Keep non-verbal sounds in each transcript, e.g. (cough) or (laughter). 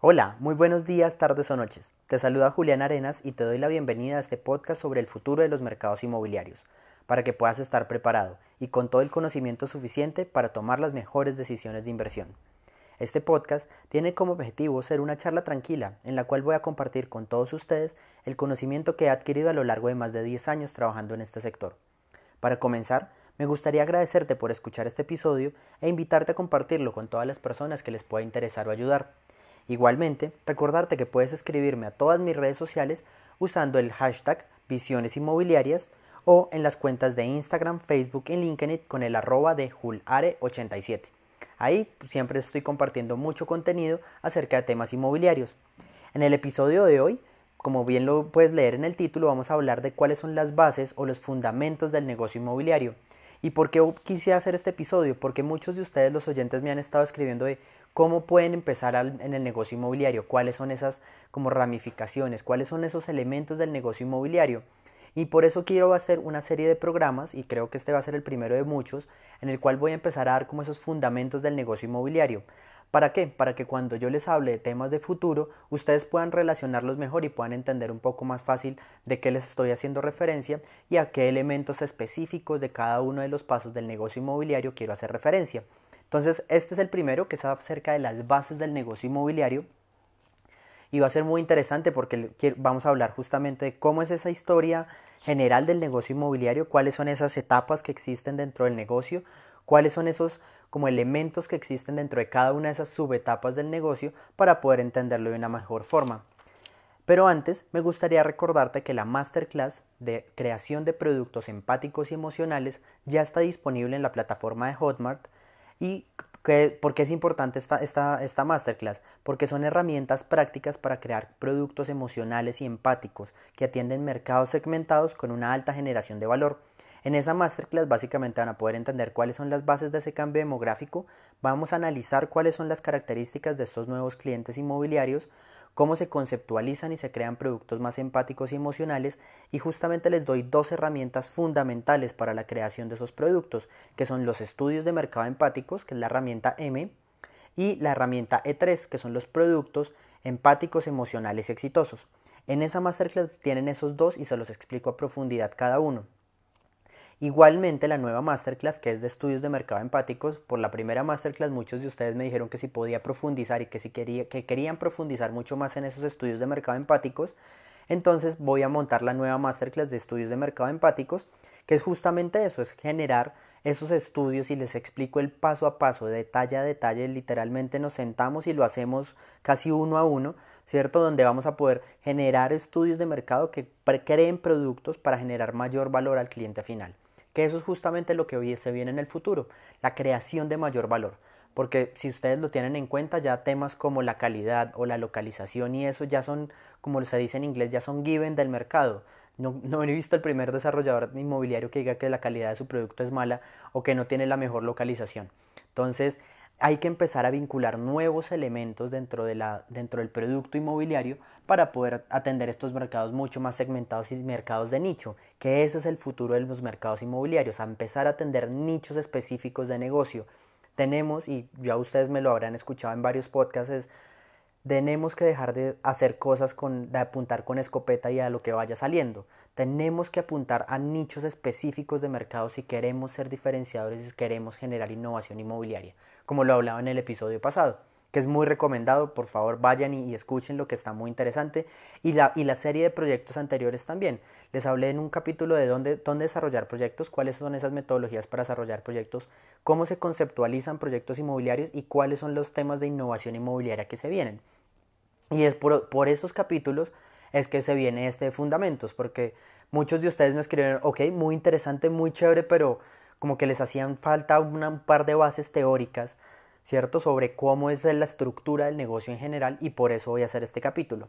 Hola, muy buenos días, tardes o noches. Te saluda Julián Arenas y te doy la bienvenida a este podcast sobre el futuro de los mercados inmobiliarios, para que puedas estar preparado y con todo el conocimiento suficiente para tomar las mejores decisiones de inversión. Este podcast tiene como objetivo ser una charla tranquila en la cual voy a compartir con todos ustedes el conocimiento que he adquirido a lo largo de más de 10 años trabajando en este sector. Para comenzar, me gustaría agradecerte por escuchar este episodio e invitarte a compartirlo con todas las personas que les pueda interesar o ayudar. Igualmente, recordarte que puedes escribirme a todas mis redes sociales usando el hashtag Visiones Inmobiliarias o en las cuentas de Instagram, Facebook y LinkedIn con el arroba de julare87. Ahí siempre estoy compartiendo mucho contenido acerca de temas inmobiliarios. En el episodio de hoy, como bien lo puedes leer en el título, vamos a hablar de cuáles son las bases o los fundamentos del negocio inmobiliario ¿Y por qué quise hacer este episodio? Porque muchos de ustedes, los oyentes, me han estado escribiendo de cómo pueden empezar en el negocio inmobiliario, cuáles son esas como ramificaciones, cuáles son esos elementos del negocio inmobiliario. Y por eso quiero hacer una serie de programas, y creo que este va a ser el primero de muchos, en el cual voy a empezar a dar como esos fundamentos del negocio inmobiliario. ¿Para qué? Para que cuando yo les hable de temas de futuro, ustedes puedan relacionarlos mejor y puedan entender un poco más fácil de qué les estoy haciendo referencia y a qué elementos específicos de cada uno de los pasos del negocio inmobiliario quiero hacer referencia. Entonces, este es el primero que es acerca de las bases del negocio inmobiliario y va a ser muy interesante porque vamos a hablar justamente de cómo es esa historia general del negocio inmobiliario, cuáles son esas etapas que existen dentro del negocio, cuáles son esos como elementos que existen dentro de cada una de esas subetapas del negocio para poder entenderlo de una mejor forma. Pero antes me gustaría recordarte que la masterclass de creación de productos empáticos y emocionales ya está disponible en la plataforma de Hotmart y ¿Por qué es importante esta, esta, esta, masterclass? Porque son herramientas prácticas para crear productos emocionales y empáticos que atienden mercados segmentados con una alta generación de valor. En esa masterclass básicamente van a poder entender cuáles son las bases de ese cambio demográfico, vamos a analizar cuáles son las características de estos nuevos clientes inmobiliarios, cómo se conceptualizan y se crean productos más empáticos y emocionales y justamente les doy dos herramientas fundamentales para la creación de esos productos, que son los estudios de mercado empáticos, que es la herramienta M, y la herramienta E3, que son los productos empáticos emocionales exitosos. En esa masterclass tienen esos dos y se los explico a profundidad cada uno. Igualmente la nueva masterclass que es de estudios de mercado empáticos, por la primera masterclass muchos de ustedes me dijeron que si podía profundizar y que si quería, que querían profundizar mucho más en esos estudios de mercado empáticos, entonces voy a montar la nueva masterclass de estudios de mercado empáticos, que es justamente eso, es generar esos estudios y les explico el paso a paso, detalle a detalle, literalmente nos sentamos y lo hacemos casi uno a uno, ¿cierto? Donde vamos a poder generar estudios de mercado que creen productos para generar mayor valor al cliente final que eso es justamente lo que se viene en el futuro, la creación de mayor valor. Porque si ustedes lo tienen en cuenta, ya temas como la calidad o la localización y eso ya son, como se dice en inglés, ya son given del mercado. No, no, he visto el primer desarrollador inmobiliario que diga que la calidad de su producto es mala o que no tiene la mejor localización. Entonces, hay que empezar a vincular nuevos elementos dentro, de la, dentro del producto inmobiliario para poder atender estos mercados mucho más segmentados y mercados de nicho, que ese es el futuro de los mercados inmobiliarios, a empezar a atender nichos específicos de negocio. Tenemos, y ya ustedes me lo habrán escuchado en varios podcasts, tenemos que dejar de hacer cosas con, de apuntar con escopeta y a lo que vaya saliendo. Tenemos que apuntar a nichos específicos de mercado si queremos ser diferenciadores y queremos generar innovación inmobiliaria como lo hablaba en el episodio pasado, que es muy recomendado, por favor vayan y, escuchen lo que está muy interesante, y la, y la serie de proyectos anteriores también. Les hablé en un capítulo de dónde, dónde desarrollar proyectos, cuáles son esas metodologías para desarrollar proyectos, cómo se conceptualizan proyectos inmobiliarios y cuáles son los temas de innovación inmobiliaria que se vienen. Y es por, por estos capítulos es que se viene este de fundamentos, porque muchos de ustedes me escribieron, ok, muy interesante, muy chévere, pero como que les hacían falta un par de bases teóricas, ¿cierto? Sobre cómo es la estructura del negocio en general y por eso voy a hacer este capítulo.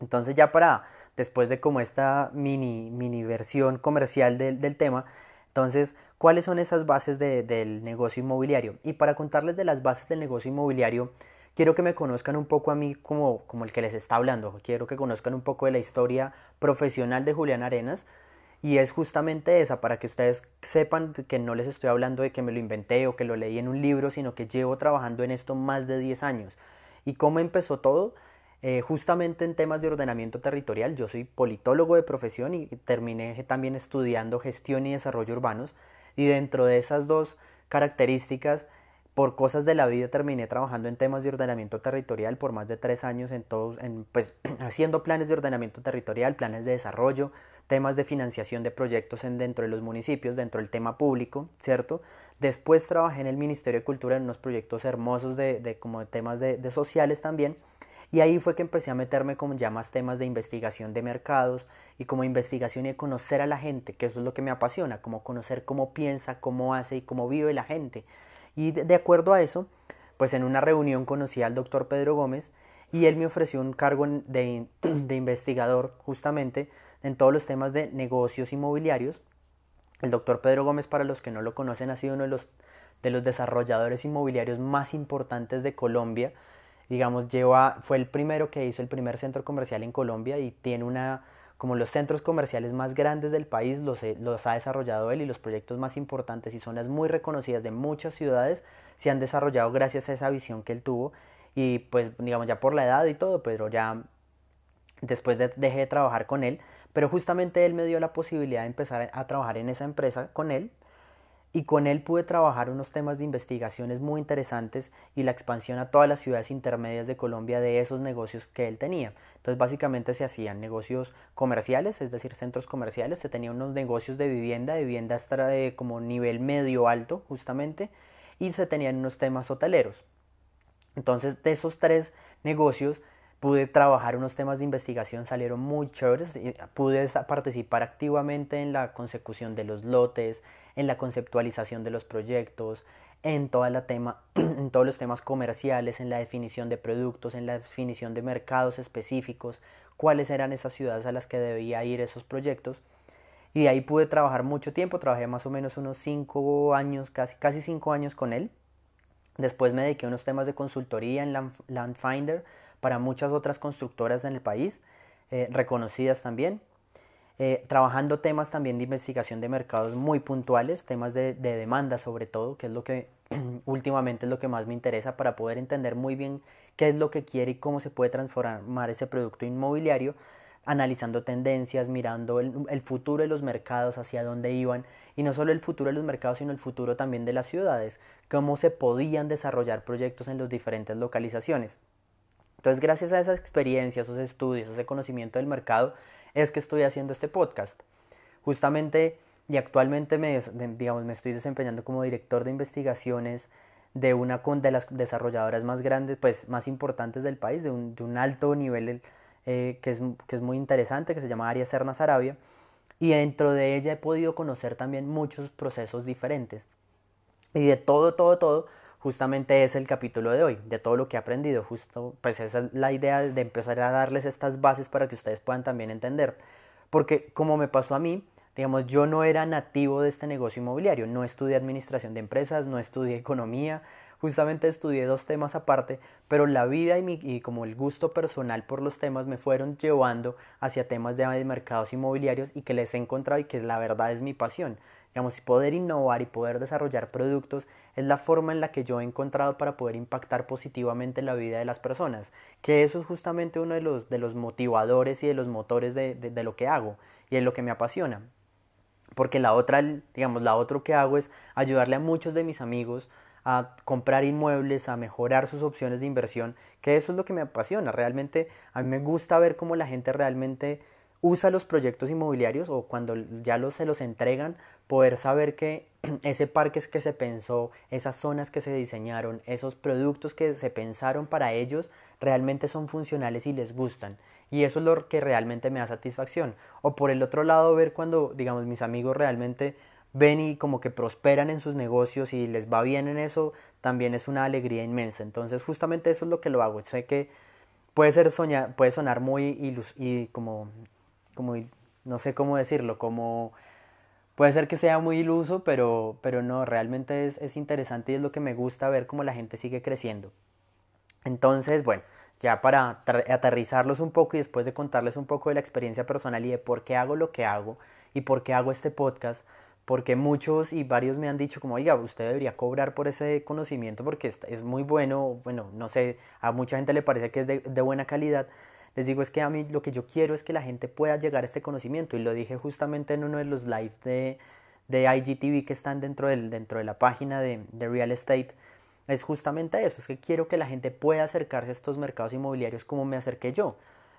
Entonces ya para, después de como esta mini, mini versión comercial del, tema, entonces, ¿cuáles son esas bases del negocio inmobiliario? Y para contarles de las bases del negocio inmobiliario, quiero que me conozcan un poco a mí como, como el que les está hablando. Quiero que conozcan un poco de la historia profesional de Julián Arenas, y es justamente esa, para que ustedes sepan que no les estoy hablando de que me lo inventé o que lo leí en un libro, sino que llevo trabajando en esto más de 10 años. ¿Y cómo empezó todo? Eh, justamente en temas de ordenamiento territorial. Yo soy politólogo de profesión y terminé también estudiando gestión y desarrollo urbanos. Y dentro de esas dos características, por cosas de la vida terminé trabajando en temas de ordenamiento territorial por más de tres años en todos, en, pues (clears throat) haciendo planes de ordenamiento territorial, planes de desarrollo, temas de financiación de proyectos en, dentro de los municipios, dentro del tema público, ¿cierto? Después trabajé en el Ministerio de Cultura en unos proyectos hermosos de, de como temas de sociales también y ahí fue que empecé a meterme con ya más temas de investigación de mercados y como investigación y conocer a la gente, que eso es lo que me apasiona, como conocer cómo piensa, cómo hace y cómo vive la gente. Y de, acuerdo a eso, pues en una reunión conocí al doctor Pedro Gómez y él me ofreció un cargo de, (clears throat) de investigador justamente en todos los temas de negocios inmobiliarios. El doctor Pedro Gómez, para los que no lo conocen, ha sido uno de los, de los desarrolladores inmobiliarios más importantes de Colombia digamos, fue el primero que hizo el primer centro comercial en Colombia y tiene una, como los centros comerciales más grandes del país, los, ha desarrollado él y los proyectos más importantes y zonas muy reconocidas de muchas ciudades se han desarrollado gracias a esa visión que él tuvo. Y pues digamos ya por la edad y todo, pero ya después de, dejé de trabajar con él, pero justamente él me dio la posibilidad de empezar a trabajar en esa empresa con él y con él pude trabajar unos temas de investigaciones muy interesantes y la expansión a todas las ciudades intermedias de Colombia de esos negocios que él tenía. Entonces básicamente se hacían negocios comerciales, es decir, centros comerciales, se tenían unos negocios de vivienda, de vivienda hasta de como nivel medio alto justamente, y se tenían unos temas hoteleros. Entonces de esos tres negocios pude trabajar unos temas de investigación, salieron muy chéveres, pude participar activamente en la consecución de los lotes, en la conceptualización de los proyectos, en, toda la tema, (clears throat) en todos los temas comerciales, en la definición de productos, en la definición de mercados específicos, cuáles eran esas ciudades a las que debía ir esos proyectos. Y de ahí pude trabajar mucho tiempo, trabajé más o menos unos cinco años, casi, casi cinco años con él. Después me dediqué a unos temas de consultoría en Landfinder, para muchas otras constructoras en el país, eh, reconocidas también, eh, trabajando temas también de investigación de mercados muy puntuales, temas de, de demanda sobre todo, que es lo que (clears throat) últimamente es lo que más me interesa para poder entender muy bien qué es lo que quiere y cómo se puede transformar ese producto inmobiliario, analizando tendencias, mirando el, el, futuro de los mercados, hacia dónde iban, y no solo el futuro de los mercados, sino el futuro también de las ciudades, cómo se podían desarrollar proyectos en las diferentes localizaciones. Entonces, gracias a esas experiencias, esos estudios, ese conocimiento del mercado, es que estoy haciendo este podcast. Justamente y actualmente me, digamos, me estoy desempeñando como director de investigaciones de una de las desarrolladoras más grandes, pues más importantes del país, de un, alto nivel eh, que, es, que es muy interesante, que se llama Arias Sernas Arabia. Y dentro de ella he podido conocer también muchos procesos diferentes. Y de todo, todo, todo, justamente es el capítulo de hoy, de todo lo que he aprendido, justo pues esa es la idea de empezar a darles estas bases para que ustedes puedan también entender. Porque como me pasó a mí, digamos, yo no era nativo de este negocio inmobiliario, no estudié administración de empresas, no estudié economía, justamente estudié dos temas aparte, pero la vida y, mi, y como el gusto personal por los temas me fueron llevando hacia temas de mercados inmobiliarios y que les he encontrado y que la verdad es mi pasión. Digamos, poder innovar y poder desarrollar productos es la forma en la que yo he encontrado para poder impactar positivamente la vida de las personas. Que eso es justamente uno de los, de los motivadores y de los motores de, lo que hago y es lo que me apasiona. Porque la otra, digamos, la otra que hago es ayudarle a muchos de mis amigos a comprar inmuebles, a mejorar sus opciones de inversión, que eso es lo que me apasiona. Realmente a mí me gusta ver cómo la gente realmente usa los proyectos inmobiliarios o cuando ya los, se los entregan, poder saber que (clears throat) ese parque que se pensó, esas zonas que se diseñaron, esos productos que se pensaron para ellos, realmente son funcionales y les gustan. Y eso es lo que realmente me da satisfacción. O por el otro lado, ver cuando, digamos, mis amigos realmente ven y como que prosperan en sus negocios y les va bien en eso, también es una alegría inmensa. Entonces, justamente eso es lo que lo hago. Sé que puede ser soñar, puede sonar muy ilus y como como, no sé cómo decirlo, como puede ser que sea muy iluso, pero, pero no, realmente es, es interesante y es lo que me gusta ver cómo la gente sigue creciendo. Entonces, bueno, ya para aterrizarlos un poco y después de contarles un poco de la experiencia personal y de por qué hago lo que hago y por qué hago este podcast, porque muchos y varios me han dicho como, oiga, usted debería cobrar por ese conocimiento porque es, muy bueno, bueno, no sé, a mucha gente le parece que es de, buena calidad. Les digo, es que a mí lo que yo quiero es que la gente pueda llegar a este conocimiento y lo dije justamente en uno de los lives de, de IGTV que están dentro, del, dentro de la página de, de Real Estate es justamente eso, es que quiero que la gente pueda acercarse a estos mercados inmobiliarios como me acerqué yo.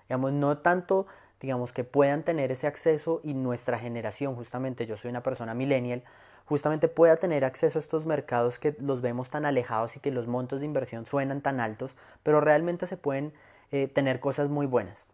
Digamos, no tanto digamos, que puedan tener ese acceso y nuestra generación, justamente yo soy una persona millennial, justamente pueda tener acceso a estos mercados que los vemos tan alejados y que los montos de inversión suenan tan altos, pero realmente se pueden eh, tener cosas muy buenas.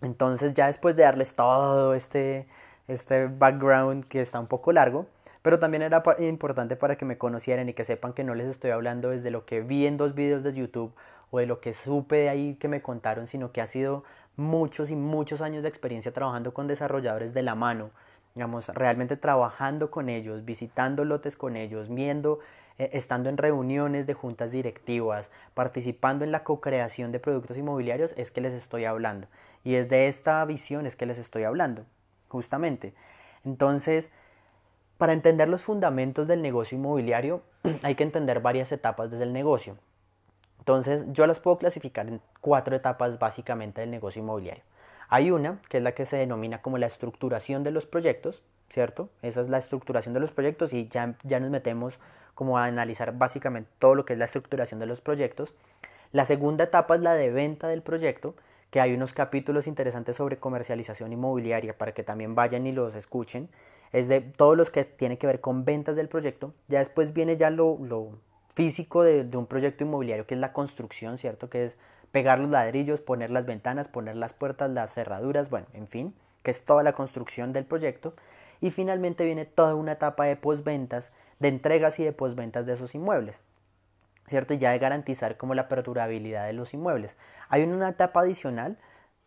Entonces ya después de darles todo este, este background que está un poco largo, pero también era importante para que me conocieran y que sepan que no les estoy hablando desde lo que vi en dos videos de YouTube o de lo que supe de ahí que me contaron, sino que ha sido muchos y muchos años de experiencia trabajando con desarrolladores de la mano, digamos, realmente trabajando con ellos, visitando lotes con ellos, viendo, eh, estando en reuniones de juntas directivas, participando en la co-creación de productos inmobiliarios, es que les estoy hablando. Y es de esta visión es que les estoy hablando, justamente. Entonces, para entender los fundamentos del negocio inmobiliario, (clears throat) hay que entender varias etapas desde el negocio. Entonces, yo las puedo clasificar en cuatro etapas básicamente del negocio inmobiliario. Hay una, que es la que se denomina como la estructuración de los proyectos, ¿cierto? Esa es la estructuración de los proyectos y ya, ya nos metemos como a analizar básicamente todo lo que es la estructuración de los proyectos. La segunda etapa es la de venta del proyecto, que hay unos capítulos interesantes sobre comercialización inmobiliaria para que también vayan y los escuchen. Es de todos los que tienen que ver con ventas del proyecto. Ya después viene ya lo, lo físico de, un proyecto inmobiliario, que es la construcción, ¿cierto? Que es pegar los ladrillos, poner las ventanas, poner las puertas, las cerraduras, bueno, en fin, que es toda la construcción del proyecto. Y finalmente viene toda una etapa de posventas, de entregas y de posventas de esos inmuebles, ¿cierto? Y ya de garantizar como la perdurabilidad de los inmuebles. Hay una etapa adicional,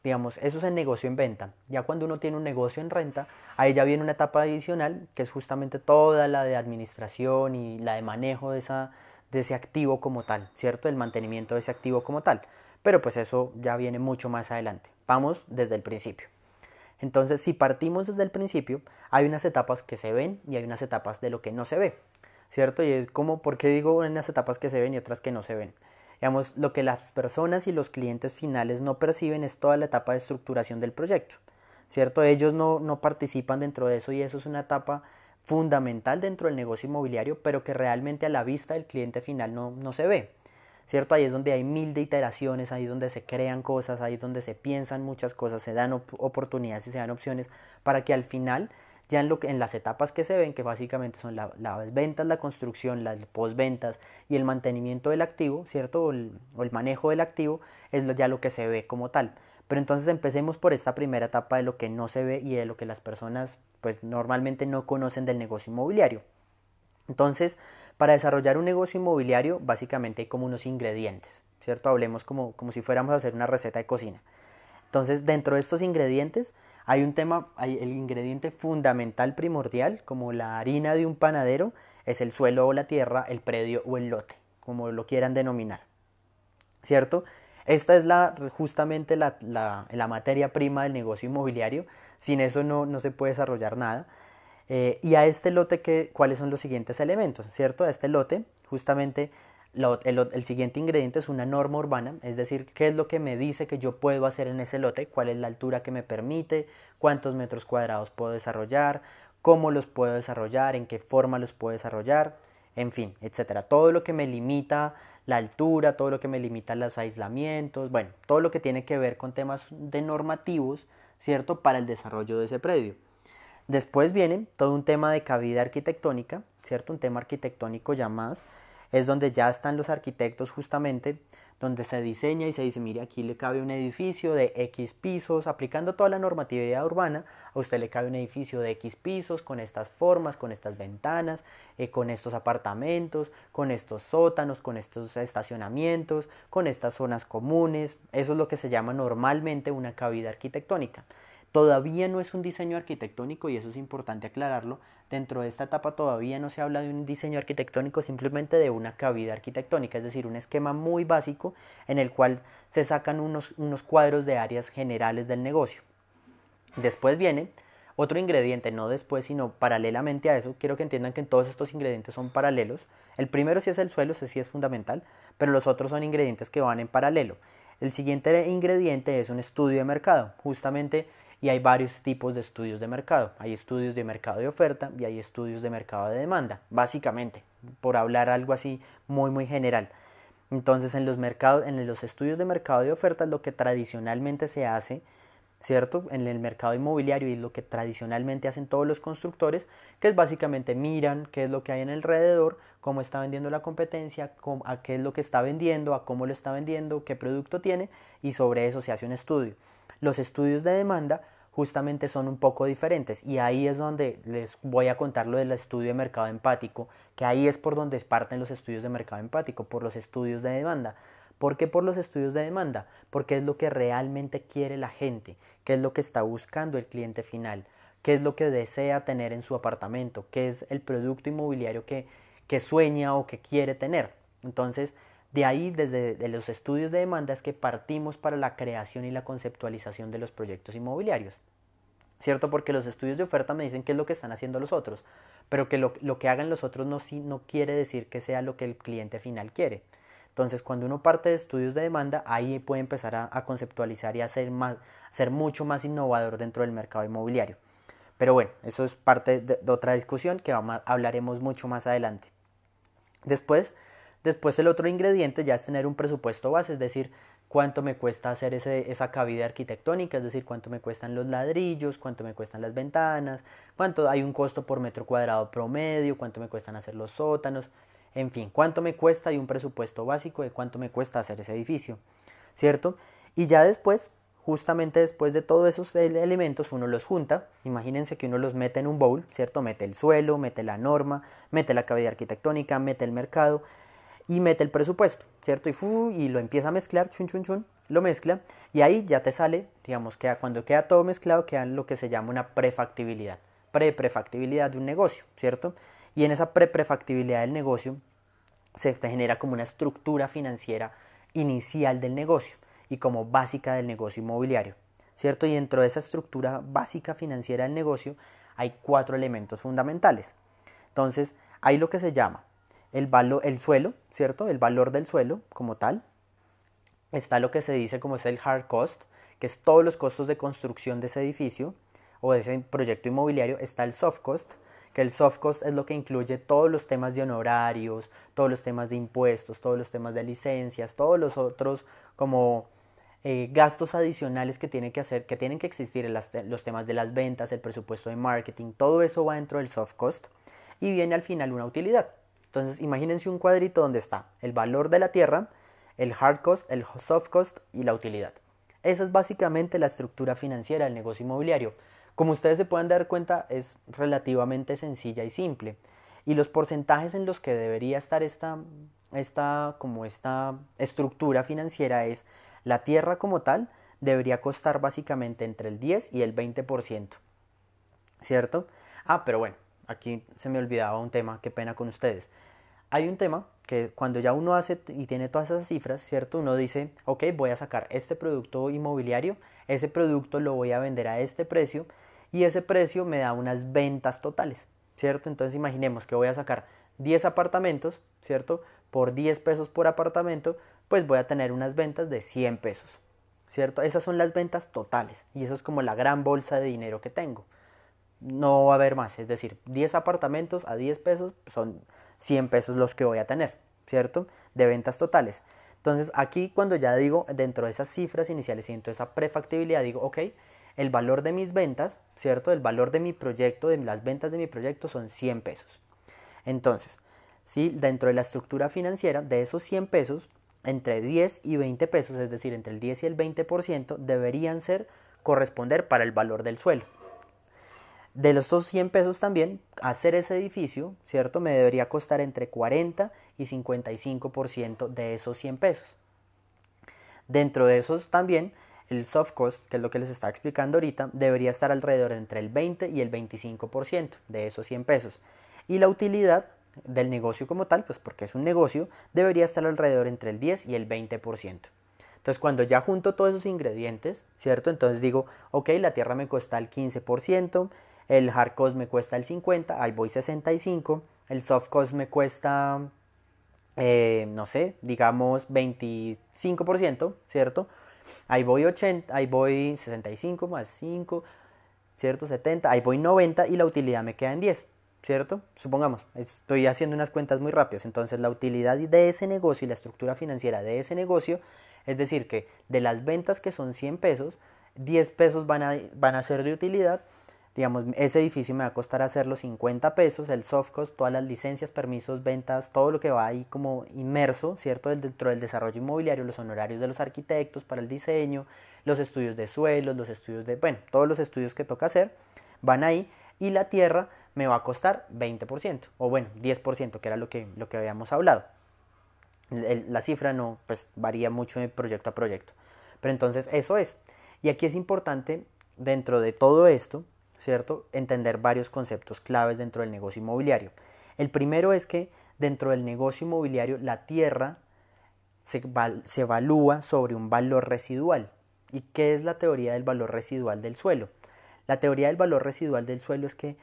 digamos, eso es el negocio en venta. Ya cuando uno tiene un negocio en renta, ahí ya viene una etapa adicional, que es justamente toda la de administración y la de manejo de esa, de ese activo como tal, ¿cierto? El mantenimiento de ese activo como tal. Pero pues eso ya viene mucho más adelante. Vamos desde el principio. Entonces, si partimos desde el principio, hay unas etapas que se ven y hay unas etapas de lo que no se ve, ¿cierto? Y es como, ¿por qué digo unas etapas que se ven y otras que no se ven? Digamos, lo que las personas y los clientes finales no perciben es toda la etapa de estructuración del proyecto, ¿cierto? Ellos no, no participan dentro de eso y eso es una etapa fundamental dentro del negocio inmobiliario, pero que realmente a la vista del cliente final no, no se ve. ¿Cierto? Ahí es donde hay mil de iteraciones, ahí es donde se crean cosas, ahí es donde se piensan muchas cosas, se dan oportunidades y se dan opciones para que al final, ya en, lo que, en las etapas que se ven, que básicamente son las ventas, la construcción, las postventas y el mantenimiento del activo, ¿cierto? O el, o el manejo del activo, es ya lo que se ve como tal. Pero entonces empecemos por esta primera etapa de lo que no se ve y de lo que las personas pues normalmente no conocen del negocio inmobiliario. Entonces, para desarrollar un negocio inmobiliario básicamente hay como unos ingredientes, ¿cierto? Hablemos como, como si fuéramos a hacer una receta de cocina. Entonces, dentro de estos ingredientes hay un tema, hay el ingrediente fundamental primordial, como la harina de un panadero, es el suelo o la tierra, el predio o el lote, como lo quieran denominar. ¿Cierto? Esta es la, justamente la, la, materia prima del negocio inmobiliario. Sin eso no, no se puede desarrollar nada. Eh, y a este lote, que, ¿cuáles son los siguientes elementos? ¿Cierto? A este lote, justamente el, el, siguiente ingrediente es una norma urbana, es decir, qué es lo que me dice que yo puedo hacer en ese lote, cuál es la altura que me permite, cuántos metros cuadrados puedo desarrollar, cómo los puedo desarrollar, en qué forma los puedo desarrollar, en fin, etcétera. Todo lo que me limita la altura, todo lo que me limita los aislamientos, bueno, todo lo que tiene que ver con temas de normativos, ¿cierto? Para el desarrollo de ese predio. Después viene todo un tema de cavidad arquitectónica, ¿cierto? Un tema arquitectónico ya más, es donde ya están los arquitectos justamente donde se diseña y se dice, mire, aquí le cabe un edificio de X pisos, aplicando toda la normatividad urbana, a usted le cabe un edificio de X pisos, con estas formas, con estas ventanas, eh, con estos apartamentos, con estos sótanos, con estos estacionamientos, con estas zonas comunes, eso es lo que se llama normalmente una cavidad arquitectónica. Todavía no es un diseño arquitectónico y eso es importante aclararlo, Dentro de esta etapa todavía no se habla de un diseño arquitectónico, simplemente de una cavidad arquitectónica, es decir, un esquema muy básico en el cual se sacan unos, unos cuadros de áreas generales del negocio. Después viene Otro ingrediente, no después, sino paralelamente a eso, quiero que entiendan que todos estos ingredientes son paralelos. El primero sí es el suelo, ese sí es fundamental, pero los otros son ingredientes que van en paralelo. El siguiente ingrediente es un estudio de mercado, justamente, y hay varios tipos de estudios de mercado. Hay estudios de mercado de oferta y hay estudios de mercado de demanda, básicamente, por hablar algo así muy, muy general. Entonces, en los, mercados, en los estudios de mercado de oferta, lo que tradicionalmente se hace ¿cierto? En el mercado inmobiliario y lo que tradicionalmente hacen todos los constructores, que es básicamente miran qué es lo que hay en alrededor, cómo está vendiendo la competencia, a qué es lo que está vendiendo, a cómo lo está vendiendo, qué producto tiene y sobre eso se hace un estudio. Los estudios de demanda justamente son un poco diferentes y ahí es donde les voy a contar lo del estudio de mercado empático, que ahí es por donde parten los estudios de mercado empático, por los estudios de demanda. ¿Por qué por los estudios de demanda? Porque es lo que realmente quiere la gente, qué es lo que está buscando el cliente final, qué es lo que desea tener en su apartamento, qué es el producto inmobiliario que, que sueña o que quiere tener. Entonces, de ahí, desde los estudios de demanda, es que partimos para la creación y la conceptualización de los proyectos inmobiliarios. ¿Cierto? Porque los estudios de oferta me dicen qué es lo que están haciendo los otros, pero que lo, lo que hagan los otros no, no quiere decir que sea lo que el cliente final quiere. Entonces, cuando uno parte de estudios de demanda, ahí puede empezar a, conceptualizar y a ser, más, ser mucho más innovador dentro del mercado inmobiliario. Pero bueno, eso es parte de, otra discusión que hablaremos mucho más adelante. Después, después el otro ingrediente ya es tener un presupuesto base, es decir, cuánto me cuesta hacer ese, esa cabida arquitectónica, es decir, cuánto me cuestan los ladrillos, cuánto me cuestan las ventanas, cuánto hay un costo por metro cuadrado promedio, cuánto me cuestan hacer los sótanos, en fin, cuánto me cuesta y un presupuesto básico de cuánto me cuesta hacer ese edificio, ¿cierto? Y ya después, justamente después de todos esos elementos, uno los junta, imagínense que uno los mete en un bowl, ¿cierto? Mete el suelo, mete la norma, mete la cavidad arquitectónica, mete el mercado y mete el presupuesto, ¿cierto? Y, y lo empieza a mezclar, chun, chun, chun, lo mezcla y ahí ya te sale, digamos, que cuando queda todo mezclado, queda lo que se llama una prefactibilidad, pre-prefactibilidad de un negocio, ¿cierto? Y en esa pre-prefactibilidad del negocio se genera como una estructura financiera inicial del negocio y como básica del negocio inmobiliario, ¿cierto? Y dentro de esa estructura básica financiera del negocio hay cuatro elementos fundamentales. Entonces, hay lo que se llama el, valor, el suelo, ¿cierto? El valor del suelo como tal. Está lo que se dice como es el hard cost, que es todos los costos de construcción de ese edificio o de ese proyecto inmobiliario. Está el soft cost, que el soft cost es lo que incluye todos los temas de honorarios, todos los temas de impuestos, todos los temas de licencias, todos los otros como eh, gastos adicionales que tienen que hacer, que tienen que existir en los temas de las ventas, el presupuesto de marketing, todo eso va dentro del soft cost y viene al final una utilidad. Entonces imagínense un cuadrito donde está el valor de la tierra, el hard cost, el soft cost y la utilidad. Esa es básicamente la estructura financiera del negocio inmobiliario. Como ustedes se pueden dar cuenta, es relativamente sencilla y simple. Y los porcentajes en los que debería estar esta, esta, como esta estructura financiera es la tierra como tal debería costar básicamente entre el 10 y el 20%. ¿Cierto? Ah, pero bueno, aquí se me olvidaba un tema, qué pena con ustedes. Hay un tema que cuando ya uno hace y tiene todas esas cifras, ¿cierto? Uno dice, ok, voy a sacar este producto inmobiliario, ese producto lo voy a vender a este precio y ese precio me da unas ventas totales, ¿cierto? Entonces imaginemos que voy a sacar 10 apartamentos, ¿cierto? Por 10 pesos por apartamento, pues voy a tener unas ventas de 100 pesos, ¿cierto? Esas son las ventas totales y eso es como la gran bolsa de dinero que tengo. No va a haber más, es decir, 10 apartamentos a 10 pesos son 100 pesos los que voy a tener, ¿cierto? De ventas totales. Entonces aquí cuando ya digo dentro de esas cifras iniciales de esa prefactibilidad digo, ok, el valor de mis ventas, ¿cierto? El valor de mi proyecto, de las ventas de mi proyecto son 100 pesos. Entonces, si dentro de la estructura financiera, de esos 100 pesos, entre 10 y 20 pesos, es decir, entre el 10 y el 20%, deberían ser corresponder para el valor del suelo. De los 100 pesos también, hacer ese edificio, ¿cierto? Me debería costar entre 40 y 55% de esos 100 pesos. Dentro de esos también el soft cost, que es lo que les estaba explicando ahorita, debería estar alrededor entre el 20 y el 25% de esos 100 pesos. Y la utilidad del negocio como tal, pues porque es un negocio, debería estar alrededor entre el 10 y el 20%. Entonces cuando ya junto todos esos ingredientes, ¿cierto? Entonces digo, ok, la tierra me cuesta el 15%, el hard cost me cuesta el 50%, ahí voy 65%, el soft cost me cuesta, eh, no sé, digamos 25%, ¿cierto? Ahí voy 80, ahí voy 65 más 5, ¿cierto? 70, ahí voy 90 y la utilidad me queda en 10. ¿cierto? Supongamos, estoy haciendo unas cuentas muy rápidas, entonces la utilidad de ese negocio y la estructura financiera de ese negocio, es decir, que de las ventas que son 100 pesos, 10 pesos van a, van a ser de utilidad, digamos, ese edificio me va a costar hacerlo 50 pesos, el soft cost, todas las licencias, permisos, ventas, todo lo que va ahí como inmerso, ¿cierto? Dentro del desarrollo inmobiliario, los honorarios de los arquitectos para el diseño, los estudios de suelos, los estudios de, bueno, todos los estudios que toca hacer, van ahí, y la tierra me va a costar 20%, o bueno, 10%, que era lo que, lo que habíamos hablado. la cifra no, pues varía mucho de proyecto a proyecto. Pero entonces eso es. Y aquí es importante, dentro de todo esto, ¿cierto? Entender varios conceptos claves dentro del negocio inmobiliario. El primero es que dentro del negocio inmobiliario la tierra se, se evalúa sobre un valor residual. ¿Y qué es la teoría del valor residual del suelo? La teoría del valor residual del suelo es que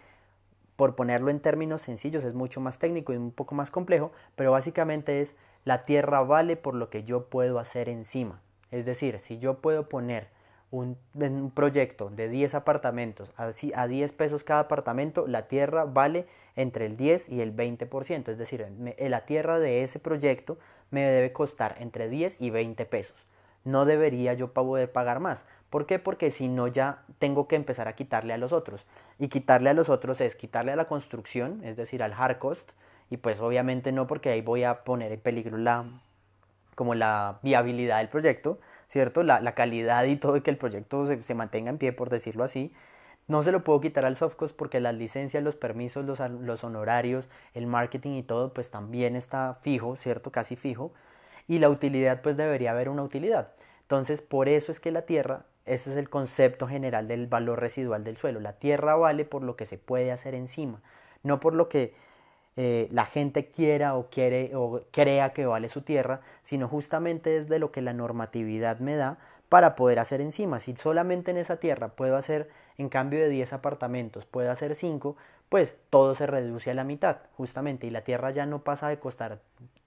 por ponerlo en términos sencillos, es mucho más técnico y un poco más complejo, pero básicamente es la tierra vale por lo que yo puedo hacer encima. Es decir, si yo puedo poner un, proyecto de 10 apartamentos así a 10 pesos cada apartamento, la tierra vale entre el 10 y el 20%. Es decir, la tierra de ese proyecto me debe costar entre 10 y 20 pesos. No debería yo poder pagar más. ¿Por qué? Porque si no ya tengo que empezar a quitarle a los otros. Y quitarle a los otros es quitarle a la construcción, es decir, al hard cost. Y pues obviamente no porque ahí voy a poner en peligro la, como la viabilidad del proyecto, ¿cierto? La, calidad y todo, que el proyecto se, mantenga en pie, por decirlo así. No se lo puedo quitar al soft cost porque las licencias, los permisos, los, los honorarios, el marketing y todo, pues también está fijo, ¿cierto? Casi fijo. Y la utilidad, pues debería haber una utilidad. Entonces, por eso es que la tierra ese es el concepto general del valor residual del suelo. La tierra vale por lo que se puede hacer encima, no por lo que eh, la gente quiera o quiere o crea que vale su tierra, sino justamente es de lo que la normatividad me da para poder hacer encima. Si solamente en esa tierra puedo hacer, en cambio de 10 apartamentos, puedo hacer 5, pues todo se reduce a la mitad, justamente, y la tierra ya no pasa de costar,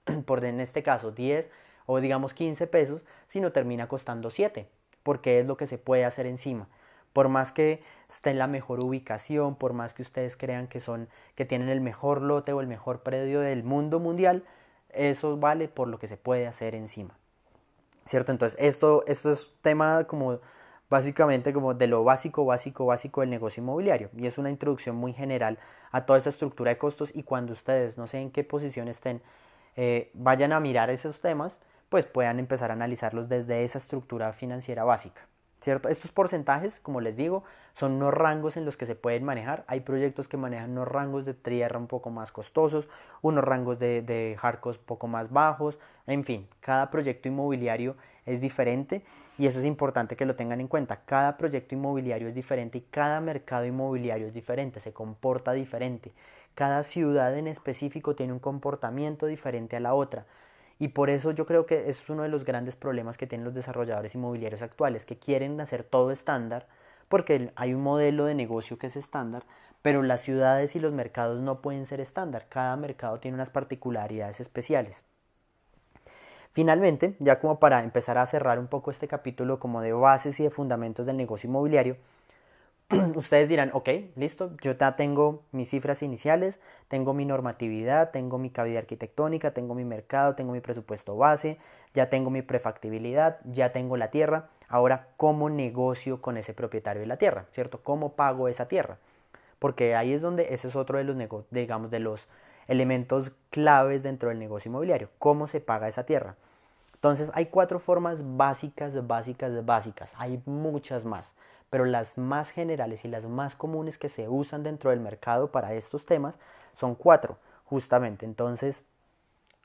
(clears throat) por en este caso, 10 o digamos 15 pesos, sino termina costando 7 porque es lo que se puede hacer encima. Por más que esté en la mejor ubicación, por más que ustedes crean que son que tienen el mejor lote o el mejor predio del mundo mundial, eso vale por lo que se puede hacer encima. ¿Cierto? Entonces, esto, esto es tema como básicamente como de lo básico, básico, básico del negocio inmobiliario. Y es una introducción muy general a toda esa estructura de costos y cuando ustedes no sé en qué posición estén, eh, vayan a mirar esos temas, pues puedan empezar a analizarlos desde esa estructura financiera básica. ¿Cierto? Estos porcentajes, como les digo, son unos rangos en los que se pueden manejar. Hay proyectos que manejan unos rangos de tierra un poco más costosos, unos rangos de, de un poco más bajos. En fin, cada proyecto inmobiliario es diferente y eso es importante que lo tengan en cuenta. Cada proyecto inmobiliario es diferente y cada mercado inmobiliario es diferente, se comporta diferente. Cada ciudad en específico tiene un comportamiento diferente a la otra. Y por eso yo creo que es uno de los grandes problemas que tienen los desarrolladores inmobiliarios actuales, que quieren hacer todo estándar, porque hay un modelo de negocio que es estándar, pero las ciudades y los mercados no pueden ser estándar. Cada mercado tiene unas particularidades especiales. Finalmente, ya como para empezar a cerrar un poco este capítulo como de bases y de fundamentos del negocio inmobiliario, (clears throat) ustedes dirán, ok, listo, yo ya tengo mis cifras iniciales, tengo mi normatividad, tengo mi cavidad arquitectónica, tengo mi mercado, tengo mi presupuesto base, ya tengo mi prefactibilidad, ya tengo la tierra. Ahora, ¿cómo negocio con ese propietario de la tierra? ¿Cierto? ¿Cómo pago esa tierra? Porque ahí es donde ese es otro de los, digamos, de los elementos claves dentro del negocio inmobiliario. ¿Cómo se paga esa tierra? Entonces, hay cuatro formas básicas, básicas, básicas. Hay muchas más pero las más generales y las más comunes que se usan dentro del mercado para estos temas son cuatro, justamente. Entonces,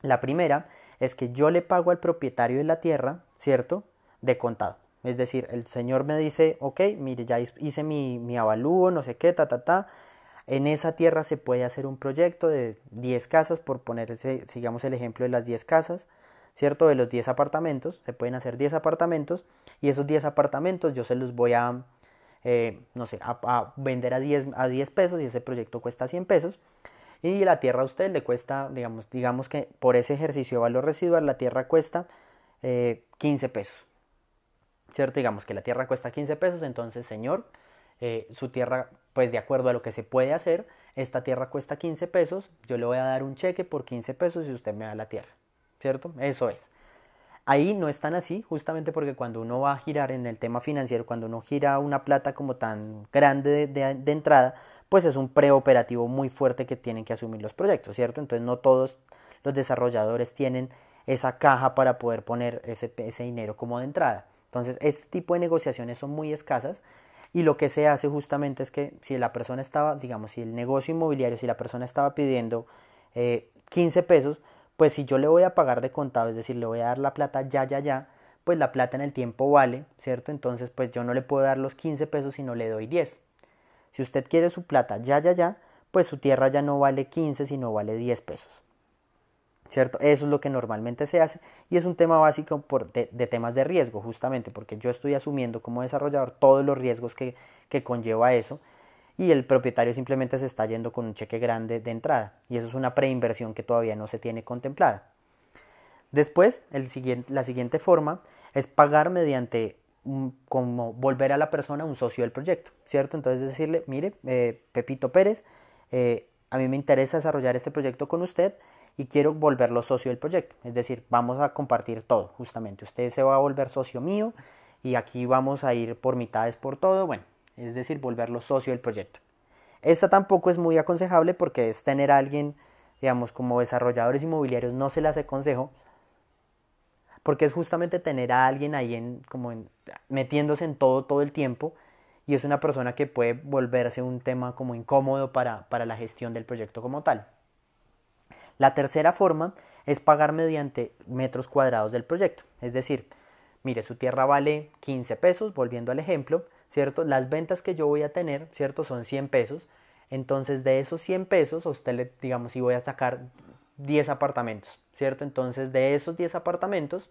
la primera es que yo le pago al propietario de la tierra, ¿cierto? De contado. Es decir, el señor me dice, ok, mire, ya hice mi, mi avalúo, no sé qué, ta, ta, ta. En esa tierra se puede hacer un proyecto de 10 casas, por ponerse, sigamos el ejemplo de las 10 casas, ¿cierto? De los 10 apartamentos, se pueden hacer 10 apartamentos y esos 10 apartamentos yo se los voy a, eh, no sé, a, vender a 10, a 10 pesos y ese proyecto cuesta 100 pesos. Y la tierra a usted le cuesta, digamos, digamos que por ese ejercicio de valor residual la tierra cuesta 15 pesos. ¿Cierto? Digamos que la tierra cuesta 15 pesos, entonces, señor, eh, su tierra, pues de acuerdo a lo que se puede hacer, esta tierra cuesta 15 pesos, yo le voy a dar un cheque por 15 pesos y usted me da la tierra, ¿cierto? Eso es. Ahí no es tan así, justamente porque cuando uno va a girar en el tema financiero, cuando uno gira una plata como tan grande de, entrada, pues es un preoperativo muy fuerte que tienen que asumir los proyectos, ¿cierto? Entonces no todos los desarrolladores tienen esa caja para poder poner ese, ese dinero como de entrada. Entonces, este tipo de negociaciones son muy escasas y lo que se hace justamente es que si la persona estaba, digamos, si el negocio inmobiliario, si la persona estaba pidiendo 15 eh, pesos, pues si yo le voy a pagar de contado, es decir, le voy a dar la plata ya, ya, ya, pues la plata en el tiempo vale, ¿cierto? Entonces, pues yo no le puedo dar los 15 pesos si no le doy 10. Si usted quiere su plata ya, ya, ya, pues su tierra ya no vale 15, sino vale 10 pesos. ¿cierto? Eso es lo que normalmente se hace y es un tema básico por de, temas de riesgo, justamente, porque yo estoy asumiendo como desarrollador todos los riesgos que, que conlleva eso y el propietario simplemente se está yendo con un cheque grande de entrada y eso es una preinversión que todavía no se tiene contemplada. Después, el siguiente, la siguiente forma es pagar mediante como volver a la persona un socio del proyecto, ¿cierto? Entonces decirle, mire, eh, Pepito Pérez, eh, a mí me interesa desarrollar este proyecto con usted, y quiero volverlo socio del proyecto. Es decir, vamos a compartir todo, justamente. Usted se va a volver socio mío y aquí vamos a ir por mitades por todo. Bueno, es decir, volverlo socio del proyecto. Esta tampoco es muy aconsejable porque es tener a alguien, digamos, como desarrolladores inmobiliarios, no se las aconsejo, porque es justamente tener a alguien ahí en, como metiéndose en todo todo el tiempo y es una persona que puede volverse un tema como incómodo para, para la gestión del proyecto como tal. La tercera forma es pagar mediante metros cuadrados del proyecto. Es decir, mire, su tierra vale 15 pesos, volviendo al ejemplo, ¿cierto? Las ventas que yo voy a tener, ¿cierto? Son 100 pesos. Entonces, de esos 100 pesos, a usted le, digamos, si voy a sacar 10 apartamentos, ¿cierto? Entonces, de esos 10 apartamentos,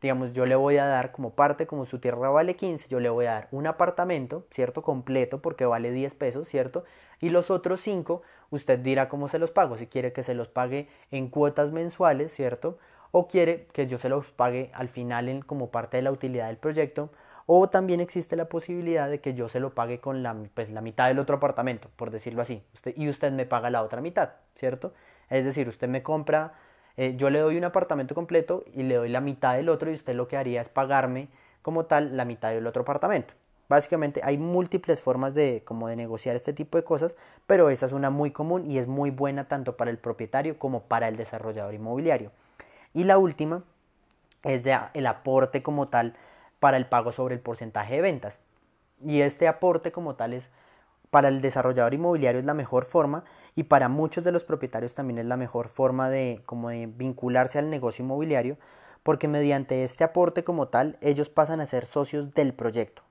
digamos, yo le voy a dar como parte, como su tierra vale 15, yo le voy a dar un apartamento, ¿cierto? Completo, porque vale 10 pesos, ¿cierto? Y los otros 5, usted dirá cómo se los pago, si quiere que se los pague en cuotas mensuales, ¿cierto? O quiere que yo se los pague al final en, como parte de la utilidad del proyecto. O también existe la posibilidad de que yo se lo pague con la, pues, la mitad del otro apartamento, por decirlo así. Usted, y usted me paga la otra mitad, ¿cierto? Es decir, usted me compra eh, yo le doy un apartamento completo y le doy la mitad del otro y usted lo que haría es pagarme como tal la mitad del otro apartamento. Básicamente hay múltiples formas de, como de negociar este tipo de cosas, pero esa es una muy común y es muy buena tanto para el propietario como para el desarrollador inmobiliario. Y la última es de, el aporte como tal para el pago sobre el porcentaje de ventas. Y este aporte como tal es para el desarrollador inmobiliario es la mejor forma y para muchos de los propietarios también es la mejor forma de, como de vincularse al negocio inmobiliario porque mediante este aporte como tal ellos pasan a ser socios del proyecto.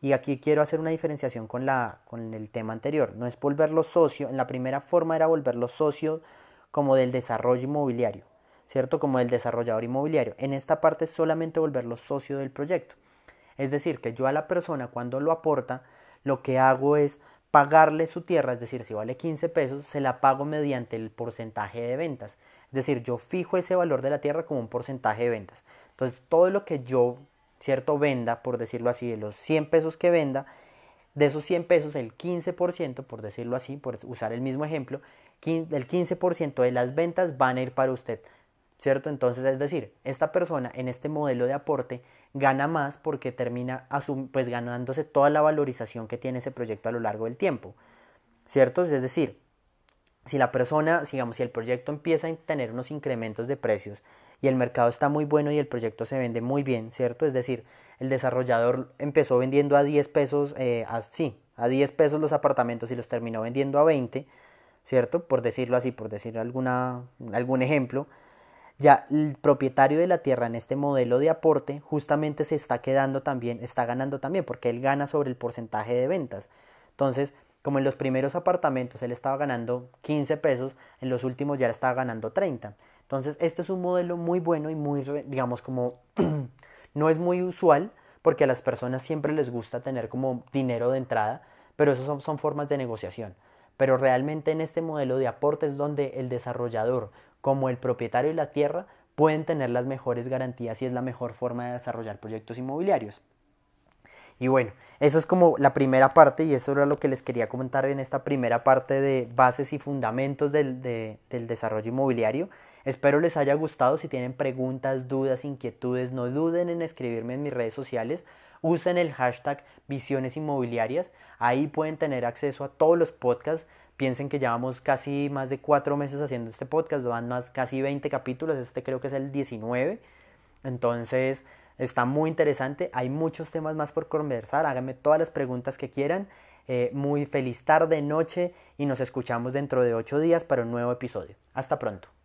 Y aquí quiero hacer una diferenciación con, la, con el tema anterior. No es volverlo socio, en la primera forma era volverlo socio como del desarrollo inmobiliario, ¿cierto? Como del desarrollador inmobiliario. En esta parte solamente volverlo socio del proyecto. Es decir, que yo a la persona cuando lo aporta, lo que hago es pagarle su tierra, es decir, si vale 15 pesos, se la pago mediante el porcentaje de ventas. Es decir, yo fijo ese valor de la tierra como un porcentaje de ventas. Entonces, todo lo que yo, cierto, venda, por decirlo así, de los 100 pesos que venda, de esos 100 pesos, el 15%, por decirlo así, por usar el mismo ejemplo, el 15% de las ventas van a ir para usted. ¿Cierto? Entonces, es decir, esta persona en este modelo de aporte gana más porque termina pues ganándose toda la valorización que tiene ese proyecto a lo largo del tiempo. ¿Cierto? Es decir, si la persona, digamos, si el proyecto empieza a tener unos incrementos de precios y el mercado está muy bueno y el proyecto se vende muy bien, ¿cierto? Es decir, el desarrollador empezó vendiendo a 10 pesos, eh, así, a 10 pesos los apartamentos y los terminó vendiendo a 20, ¿cierto? Por decirlo así, por decir alguna, algún ejemplo ya el propietario de la tierra en este modelo de aporte justamente se está quedando también, está ganando también, porque él gana sobre el porcentaje de ventas. Entonces, como en los primeros apartamentos él estaba ganando 15 pesos, en los últimos ya estaba ganando 30. Entonces, este es un modelo muy bueno y muy, digamos, como (clears throat) no es muy usual porque a las personas siempre les gusta tener como dinero de entrada, pero eso son, son formas de negociación. Pero realmente en este modelo de aporte es donde el desarrollador, como el propietario de la tierra, pueden tener las mejores garantías y es la mejor forma de desarrollar proyectos inmobiliarios. Y bueno, eso es como la primera parte y eso era lo que les quería comentar en esta primera parte de bases y fundamentos del, del desarrollo inmobiliario. Espero les haya gustado. Si tienen preguntas, dudas, inquietudes, no duden en escribirme en mis redes sociales. Usen el hashtag Visiones Inmobiliarias. Ahí pueden tener acceso a todos los podcasts. Piensen que llevamos casi más de cuatro meses haciendo este podcast. Van más casi 20 capítulos. Este creo que es el 19. Entonces está muy interesante. Hay muchos temas más por conversar. Háganme todas las preguntas que quieran. Eh, muy feliz tarde, noche y nos escuchamos dentro de ocho días para un nuevo episodio. Hasta pronto.